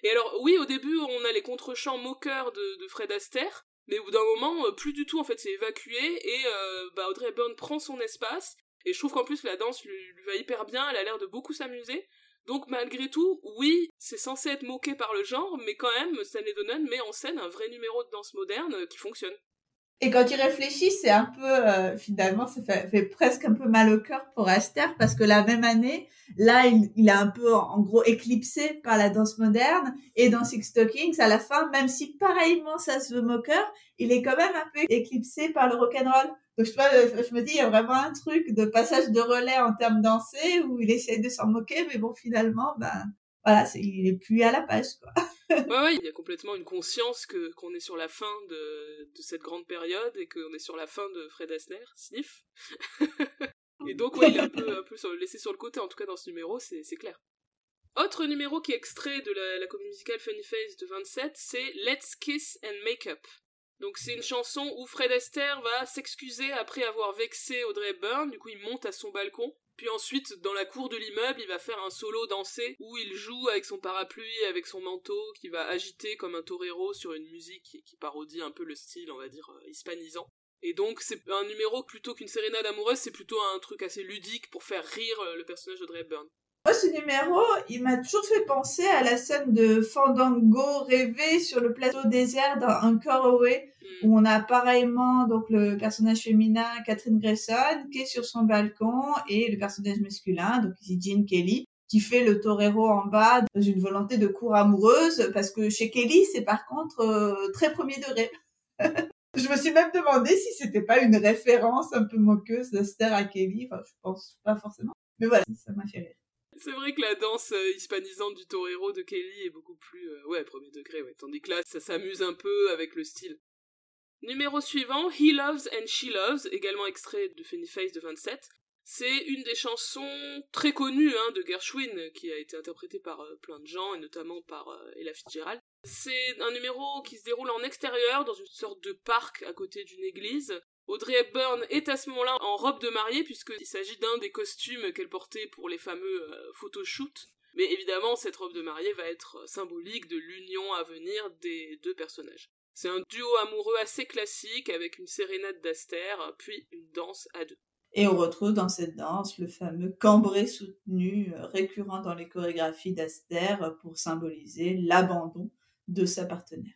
Et alors, oui, au début, on a les contre-champs moqueurs de, Fred Astaire, mais au bout d'un moment, euh, plus du tout, en fait, c'est évacué, et euh, bah, Audrey Hepburn prend son espace, Et je trouve qu'en plus la danse lui, lui va hyper bien, elle a l'air de beaucoup s'amuser. Donc malgré tout, oui, c'est censé être moqué par le genre, mais quand même, Stanley Donen met en scène un vrai numéro de danse moderne qui fonctionne. Et quand il réfléchit, c'est un peu, euh, finalement, ça fait, presque un peu mal au cœur pour Aster parce que la même année, là, il, il a un peu, en gros, éclipsé par la danse moderne et dans Six Stockings, à la fin, même si pareillement ça se veut moqueur, il est quand même un peu éclipsé par le rock'n'roll. Donc je, je, me dis, il y a vraiment un truc de passage de relais en termes dansés où il essaie de s'en moquer, mais bon, finalement, ben, voilà, il est plus à la page, quoi. ouais, ouais, il y a complètement une conscience que qu'on est sur la fin de, de cette grande période et qu'on est sur la fin de Fred Astaire, sniff. et donc, ouais, il est un peu, un peu laissé sur le côté, en tout cas dans ce numéro, c'est clair. Autre numéro qui est extrait de la, la comédie musicale Funny Face de 27, c'est Let's Kiss and Make Up. Donc c'est une chanson où Fred Astaire va s'excuser après avoir vexé Audrey Hepburn, du coup il monte à son balcon, puis ensuite dans la cour de l'immeuble il va faire un solo dansé où il joue avec son parapluie, avec son manteau, qui va agiter comme un torero sur une musique qui, parodie un peu le style, on va dire, euh, hispanisant. Et donc c'est un numéro plutôt qu'une sérénade amoureuse, c'est plutôt un truc assez ludique pour faire rire euh, le personnage Hepburn. Moi, ce numéro, il m'a toujours fait penser à la scène de Fandango rêvé sur le plateau désert dans Away, mm. Où on a pareillement donc le personnage féminin Catherine Grayson qui est sur son balcon et le personnage masculin, donc ici Jean Kelly, qui fait le torero en bas dans une volonté de cour amoureuse, parce que chez Kelly, c'est par contre euh, très premier degré. je me suis même demandé si c'était pas une référence un peu moqueuse d'Aster à Kelly. Enfin, je pense pas forcément. Mais voilà, ça m'a fait rire. C'est vrai que la danse euh, hispanisante du torero de Kelly est beaucoup plus, euh, ouais, premier degré, ouais. Tandis que là, ça s'amuse un peu avec le style. Numéro suivant, He Loves and She Loves, également extrait de Funny Face de 27. C'est une des chansons très connues hein, de Gershwin, qui a été interprétée par euh, plein de gens, et notamment par Ella Fitzgerald. C'est un numéro qui se déroule en extérieur, dans une sorte de parc à côté d'une église, Audrey Hepburn est à ce moment-là en robe de mariée puisqu'il s'agit d'un des costumes qu'elle portait pour les fameux euh, photoshoots. Mais évidemment, cette robe de mariée va être symbolique de l'union à venir des deux personnages. C'est un duo amoureux assez classique avec une sérénade d'Aster, puis une danse à deux. Et on retrouve dans cette danse le fameux cambré soutenu euh, récurrent dans les chorégraphies d'Aster pour symboliser l'abandon de sa partenaire.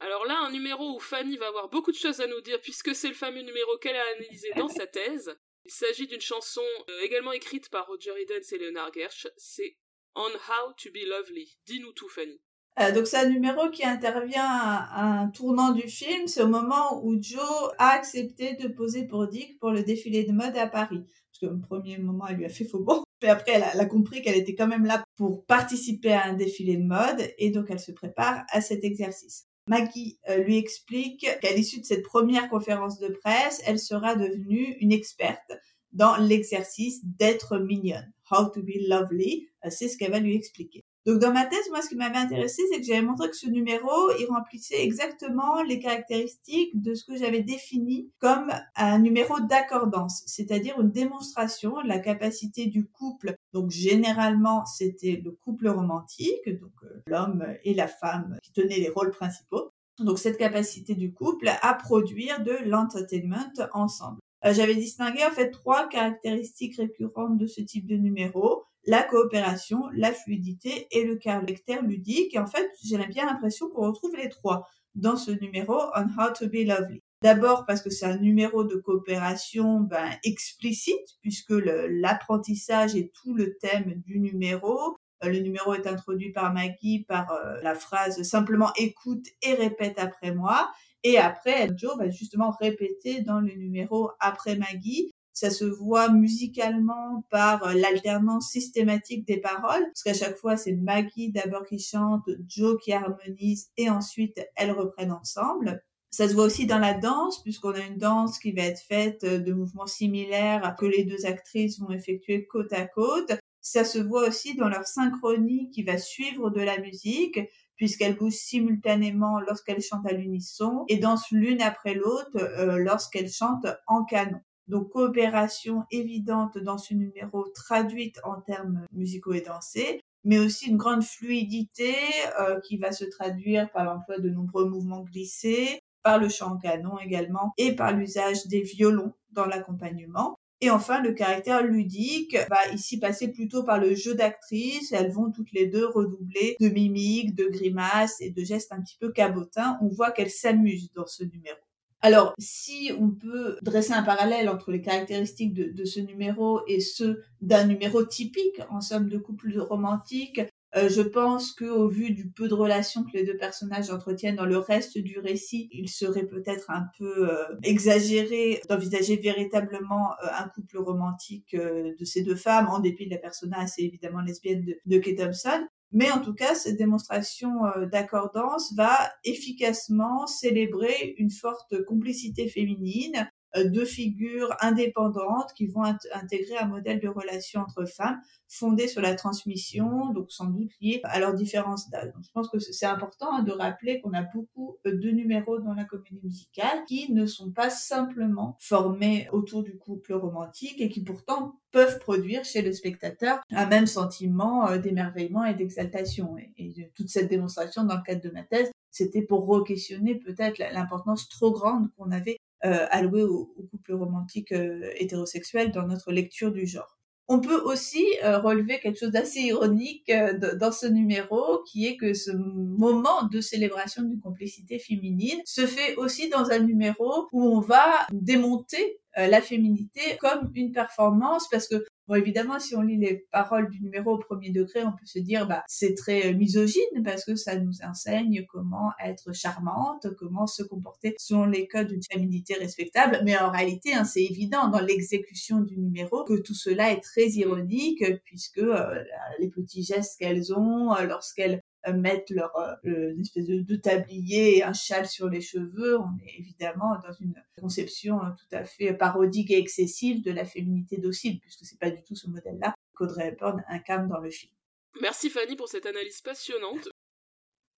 Alors là, un numéro où Fanny va avoir beaucoup de choses à nous dire puisque c'est le fameux numéro qu'elle a analysé dans sa thèse. Il s'agit d'une chanson euh, également écrite par Roger Edens et Leonard Gersh. C'est On How to Be Lovely. Dis-nous tout, Fanny. Euh, donc c'est un numéro qui intervient à, un tournant du film. C'est au moment où Joe a accepté de poser pour Dick pour le défilé de mode à Paris. Parce qu'au premier moment, elle lui a fait faux bon. Puis après, elle a compris qu'elle était quand même là pour participer à un défilé de mode. Et donc, elle se prépare à cet exercice. Maggie euh, lui explique qu'à l'issue de cette première conférence de presse, elle sera devenue une experte dans l'exercice d'être mignonne. How to be lovely, euh, c'est ce qu'elle va lui expliquer. Donc dans ma thèse, moi ce qui m'avait intéressé, c'est que j'avais montré que ce numéro, il remplissait exactement les caractéristiques de ce que j'avais défini comme un numéro d'accordance, c'est-à-dire une démonstration de la capacité du couple. Donc généralement, c'était le couple romantique, donc euh, l'homme et la femme qui tenaient les rôles principaux. Donc cette capacité du couple à produire de l'entertainment ensemble. Euh, j'avais distingué en fait trois caractéristiques récurrentes de ce type de numéro la coopération, la fluidité et le caractère ludique. Et en fait, j'ai bien l'impression qu'on retrouve les trois dans ce numéro On How to Be Lovely. D'abord parce que c'est un numéro de coopération ben, explicite, puisque l'apprentissage est tout le thème du numéro. Euh, le numéro est introduit par Maggie par euh, la phrase simplement écoute et répète après moi. Et après, Joe va justement répéter dans le numéro après Maggie ça se voit musicalement par euh, l'alternance systématique des paroles, parce qu'à chaque fois, c'est Maggie d'abord qui chante, Joe qui harmonise, et ensuite elles reprennent ensemble. Ça se voit aussi dans la danse, puisqu'on a une danse qui va être faite euh, de mouvements similaires que les deux actrices vont effectuer côte à côte. Ça se voit aussi dans leur synchronie qui va suivre de la musique, puisqu'elles bougent simultanément lorsqu'elles chantent à l'unisson et dansent l'une après l'autre euh, lorsqu'elles chantent en canon. Donc coopération évidente dans ce numéro traduite en termes musicaux et dansés, mais aussi une grande fluidité euh, qui va se traduire par l'emploi de nombreux mouvements glissés, par le chant canon également et par l'usage des violons dans l'accompagnement. Et enfin, le caractère ludique va ici passer plutôt par le jeu d'actrices. Elles vont toutes les deux redoubler de mimiques, de grimaces et de gestes un petit peu cabotins. On voit qu'elles s'amusent dans ce numéro. Alors, si on peut dresser un parallèle entre les caractéristiques de, ce numéro et ceux d'un numéro typique, en somme, de couple romantique, euh, je pense qu'au vu du peu de relations que les deux personnages entretiennent dans le reste du récit, il serait peut-être un peu euh, exagéré d'envisager véritablement euh, un couple romantique de ces deux femmes, en dépit de la personnage assez évidemment lesbienne de, de Kate Thompson. Mais en tout cas, cette démonstration d'accordance va efficacement célébrer une forte complicité féminine euh, deux figures indépendantes qui vont intégrer un modèle de relation entre femmes fondé sur la transmission, donc sans doute lié à leurs différences d'âge. je pense que c'est important hein, de rappeler qu'on a beaucoup euh, de numéros dans la comédie musicale qui ne sont pas simplement formés autour du couple romantique et qui pourtant peuvent produire chez le spectateur un même sentiment euh, d'émerveillement et d'exaltation. Et toute cette démonstration dans le cadre de ma thèse, c'était pour re-questionner peut-être l'importance trop grande qu'on avait euh, alloué au, couple romantique euh, hétérosexuel dans notre lecture du genre. On peut aussi euh, relever quelque chose d'assez ironique dans ce numéro, qui est que ce moment de célébration d'une complicité féminine se fait aussi dans un numéro où on va démonter la féminité comme une performance, parce que Bon, évidemment, si on lit les paroles du numéro au premier degré, on peut se dire, bah, c'est très misogyne parce que ça nous enseigne comment être charmante, comment se comporter selon les codes d'une féminité respectable. Mais en réalité, hein, c'est évident dans l'exécution du numéro que tout cela est très ironique puisque euh, les petits gestes qu'elles ont euh, lorsqu'elles mettent leur euh, une espèce de, tablier et un châle sur les cheveux. On est évidemment dans une conception euh, tout à fait parodique et excessive de la féminité docile, puisque c'est pas du tout ce modèle-là qu'Audrey Hepburn incarne dans le film. Merci Fanny pour cette analyse passionnante.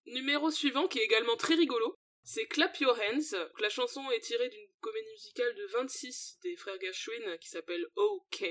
Numéro suivant qui est également très rigolo, c'est Clap Your Hands. La chanson est tirée d'une comédie musicale de 26 des frères Gershwin qui s'appelle OK.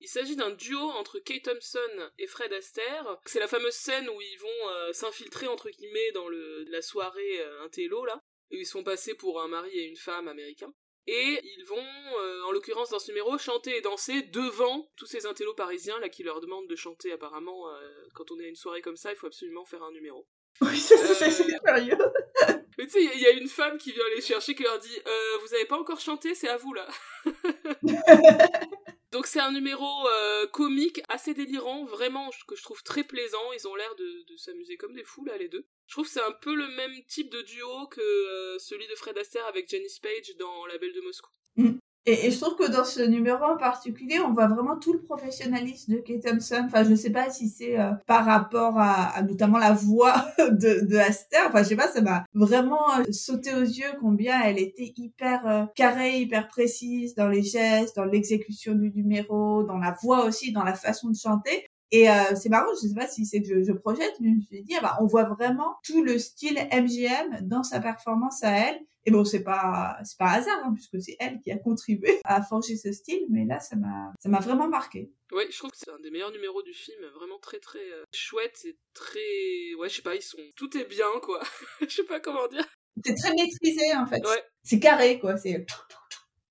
Il s'agit d'un duo entre Kate Thompson et Fred Astaire. C'est la fameuse scène où ils vont euh, s'infiltrer entre guillemets dans le, la soirée euh, intello là, où ils sont passés pour un mari et une femme américains. Et ils vont, euh, en l'occurrence dans ce numéro, chanter et danser devant tous ces intellos parisiens là qui leur demandent de chanter apparemment. quand on est à une soirée comme ça, il faut absolument faire un numéro. Oui, c'est sérieux. Mais tu sais, il y, a une femme qui vient les chercher qui leur dit Vous avez pas encore chanté, c'est à vous là. Donc c'est un numéro euh, comique assez délirant, vraiment que je trouve très plaisant. Ils ont l'air de, s'amuser comme des fous là les deux. Je trouve que c'est un peu le même type de duo que euh, celui de Fred Astaire avec Jenny Page dans La Belle de Moscou. Mm. Et, je trouve que dans ce numéro en particulier, on voit vraiment tout le professionnalisme de Kate Thompson. Enfin, je ne sais pas si c'est euh, par rapport à, notamment la voix de, de Aster. Enfin, je sais pas, ça m'a vraiment euh, sauté aux yeux combien elle était hyper euh, carrée, hyper précise dans les gestes, dans l'exécution du numéro, dans la voix aussi, dans la façon de chanter. Et c'est marrant, je sais pas si c'est que je, je, projette, mais je me suis dit, ah bah, on voit vraiment tout le style MGM dans sa performance à elle. Et bon, c'est pas c'est pas hasard, hein, puisque c'est elle qui a contribué à forger ce style, mais là, ça m'a ça m'a vraiment marqué. Ouais, je trouve que c'est un des meilleurs numéros du film, vraiment très très euh, chouette et très ouais, je sais pas, ils sont tout est bien quoi. je sais pas comment dire. C'est très maîtrisé en fait. Ouais. C'est carré quoi, c'est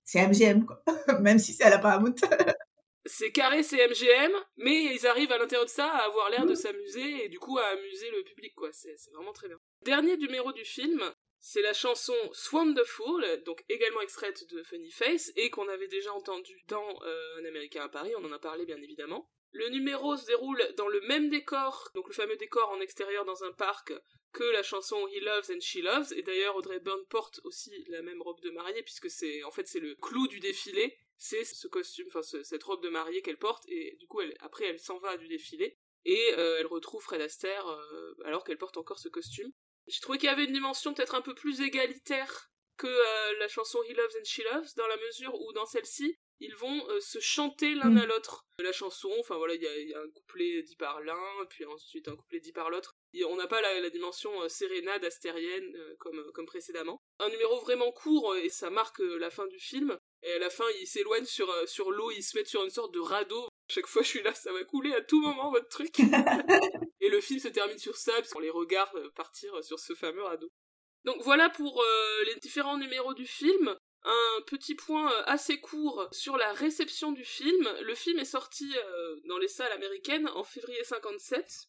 c'est MGM quoi, même si c'est à la Paramount. C'est carré, c'est MGM, mais ils arrivent à l'intérieur de ça à avoir l'air de s'amuser et du coup à amuser le public quoi. C'est vraiment très bien. Dernier numéro du film, c'est la chanson Swonderful, donc également extraite de Funny Face, et qu'on avait déjà entendu dans euh, Un Américain à Paris, on en a parlé bien évidemment. Le numéro se déroule dans le même décor, donc le fameux décor en extérieur dans un parc, que la chanson He Loves and She Loves, et d'ailleurs Audrey Byrne porte aussi la même robe de mariée, puisque c'est en fait c'est le clou du défilé, c'est ce costume, enfin cette robe de mariée qu'elle porte, et du coup elle, après elle s'en va du défilé, et euh, elle retrouve Fred Astaire euh, alors qu'elle porte encore ce costume. J'ai trouvé qu'il y avait une dimension peut-être un peu plus égalitaire que euh, la chanson He Loves and She Loves, dans la mesure où dans celle-ci, ils vont euh, se chanter l'un à mm. l'autre. La chanson, enfin voilà, il y, a, un couplet dit par l'un, puis ensuite un couplet dit par l'autre. On n'a pas la, dimension euh, sérénade astérienne comme, comme précédemment. Un numéro vraiment court et ça marque la fin du film. Et à la fin, ils s'éloignent sur, sur l'eau, ils se mettent sur une sorte de radeau chaque fois, je suis là, ça va couler à tout moment, votre truc. et le film se termine sur ça, on les regarde partir sur ce fameux radeau. Donc voilà pour euh, les différents numéros du film. Un petit point euh, assez court sur la réception du film. Le film est sorti euh, dans les salles américaines en février 57.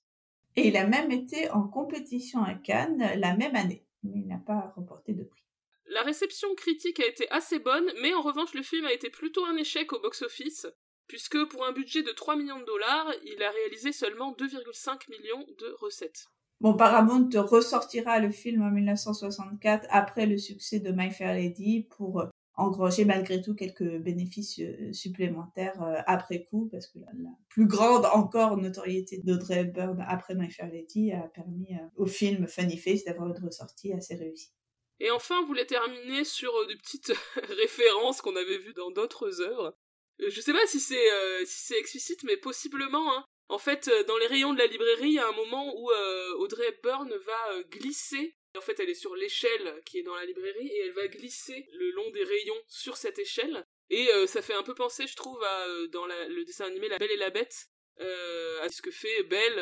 Et il a même été en compétition à Cannes la même année, mais il n'a pas remporté de prix. La réception critique a été assez bonne, mais en revanche le film a été plutôt un échec au box-office, puisque pour un budget de 3 millions de dollars, il a réalisé seulement 2,5 millions de recettes. Bon, Paramount ressortira le film en 1964 après le succès de My Fair Lady pour engranger malgré tout quelques bénéfices euh, supplémentaires euh, après coup, parce que la, plus grande encore notoriété d'Audrey Hepburn après My Fair Lady a permis au film Funny Face d'avoir une ressortie assez réussie. Et enfin, on voulait terminer sur des petites références qu'on avait vues dans d'autres œuvres. Je sais pas si c'est si explicite, mais possiblement. Hein. En fait, euh, dans les rayons de la librairie, il y a un moment où euh, Audrey Hepburn va euh, glisser. En fait, elle est sur l'échelle qui est dans la librairie et elle va glisser le long des rayons sur cette échelle. Et ça fait un peu penser, je trouve, à, dans le dessin animé La Belle et la Bête, à ce que fait Belle.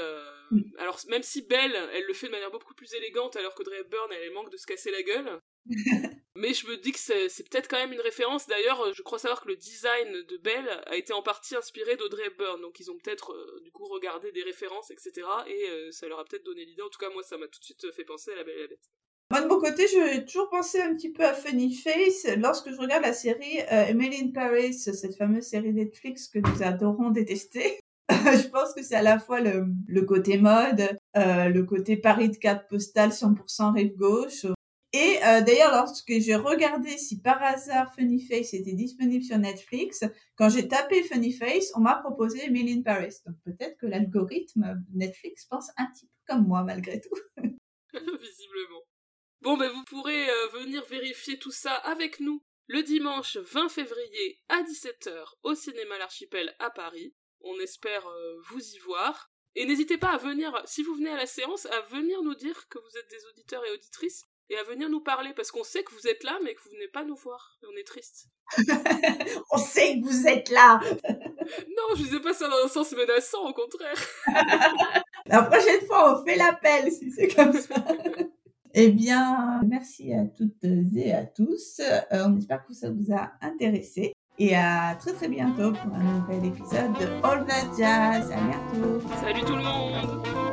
Alors, même si Belle, elle le fait de manière beaucoup plus élégante, alors qu'Audrey Hepburn, elle manque de se casser la gueule. Mais je me dis que c'est peut-être quand même une référence. D'ailleurs, je crois savoir que le design de Belle a été en partie inspiré d'Audrey Hepburn. Donc ils ont peut-être euh, du coup regardé des références, etc. Et euh, ça leur a peut-être donné l'idée. En tout cas, moi, ça m'a tout de suite fait penser à La Belle et la Bête. Moi, de mon côté, j'ai toujours pensé un petit peu à Funny Face lorsque je regarde la série euh, Emily in Paris, cette fameuse série Netflix que nous adorons détester. je pense que c'est à la fois le, côté mode, le côté Paris de carte postale 100% rive gauche, et euh, d'ailleurs, lorsque j'ai regardé si par hasard Funny Face était disponible sur Netflix, quand j'ai tapé Funny Face, on m'a proposé Emily Paris. Donc peut-être que l'algorithme Netflix pense un petit peu comme moi malgré tout. Visiblement. Bon, ben vous pourrez euh, venir vérifier tout ça avec nous le dimanche 20 février à 17h au cinéma L'Archipel à Paris. On espère euh, vous y voir. Et n'hésitez pas à venir, si vous venez à la séance, à venir nous dire que vous êtes des auditeurs et auditrices et à venir nous parler parce qu'on sait que vous êtes là mais que vous venez pas nous voir et on est triste. on sait que vous êtes là. non, je disais pas ça dans un sens menaçant, au contraire. La prochaine fois, on fait l'appel si c'est comme ça. eh bien, merci à toutes et à tous. Euh, on espère que ça vous a intéressé. Et à très très bientôt pour un nouvel épisode de All That Jazz. À bientôt. Salut tout le monde.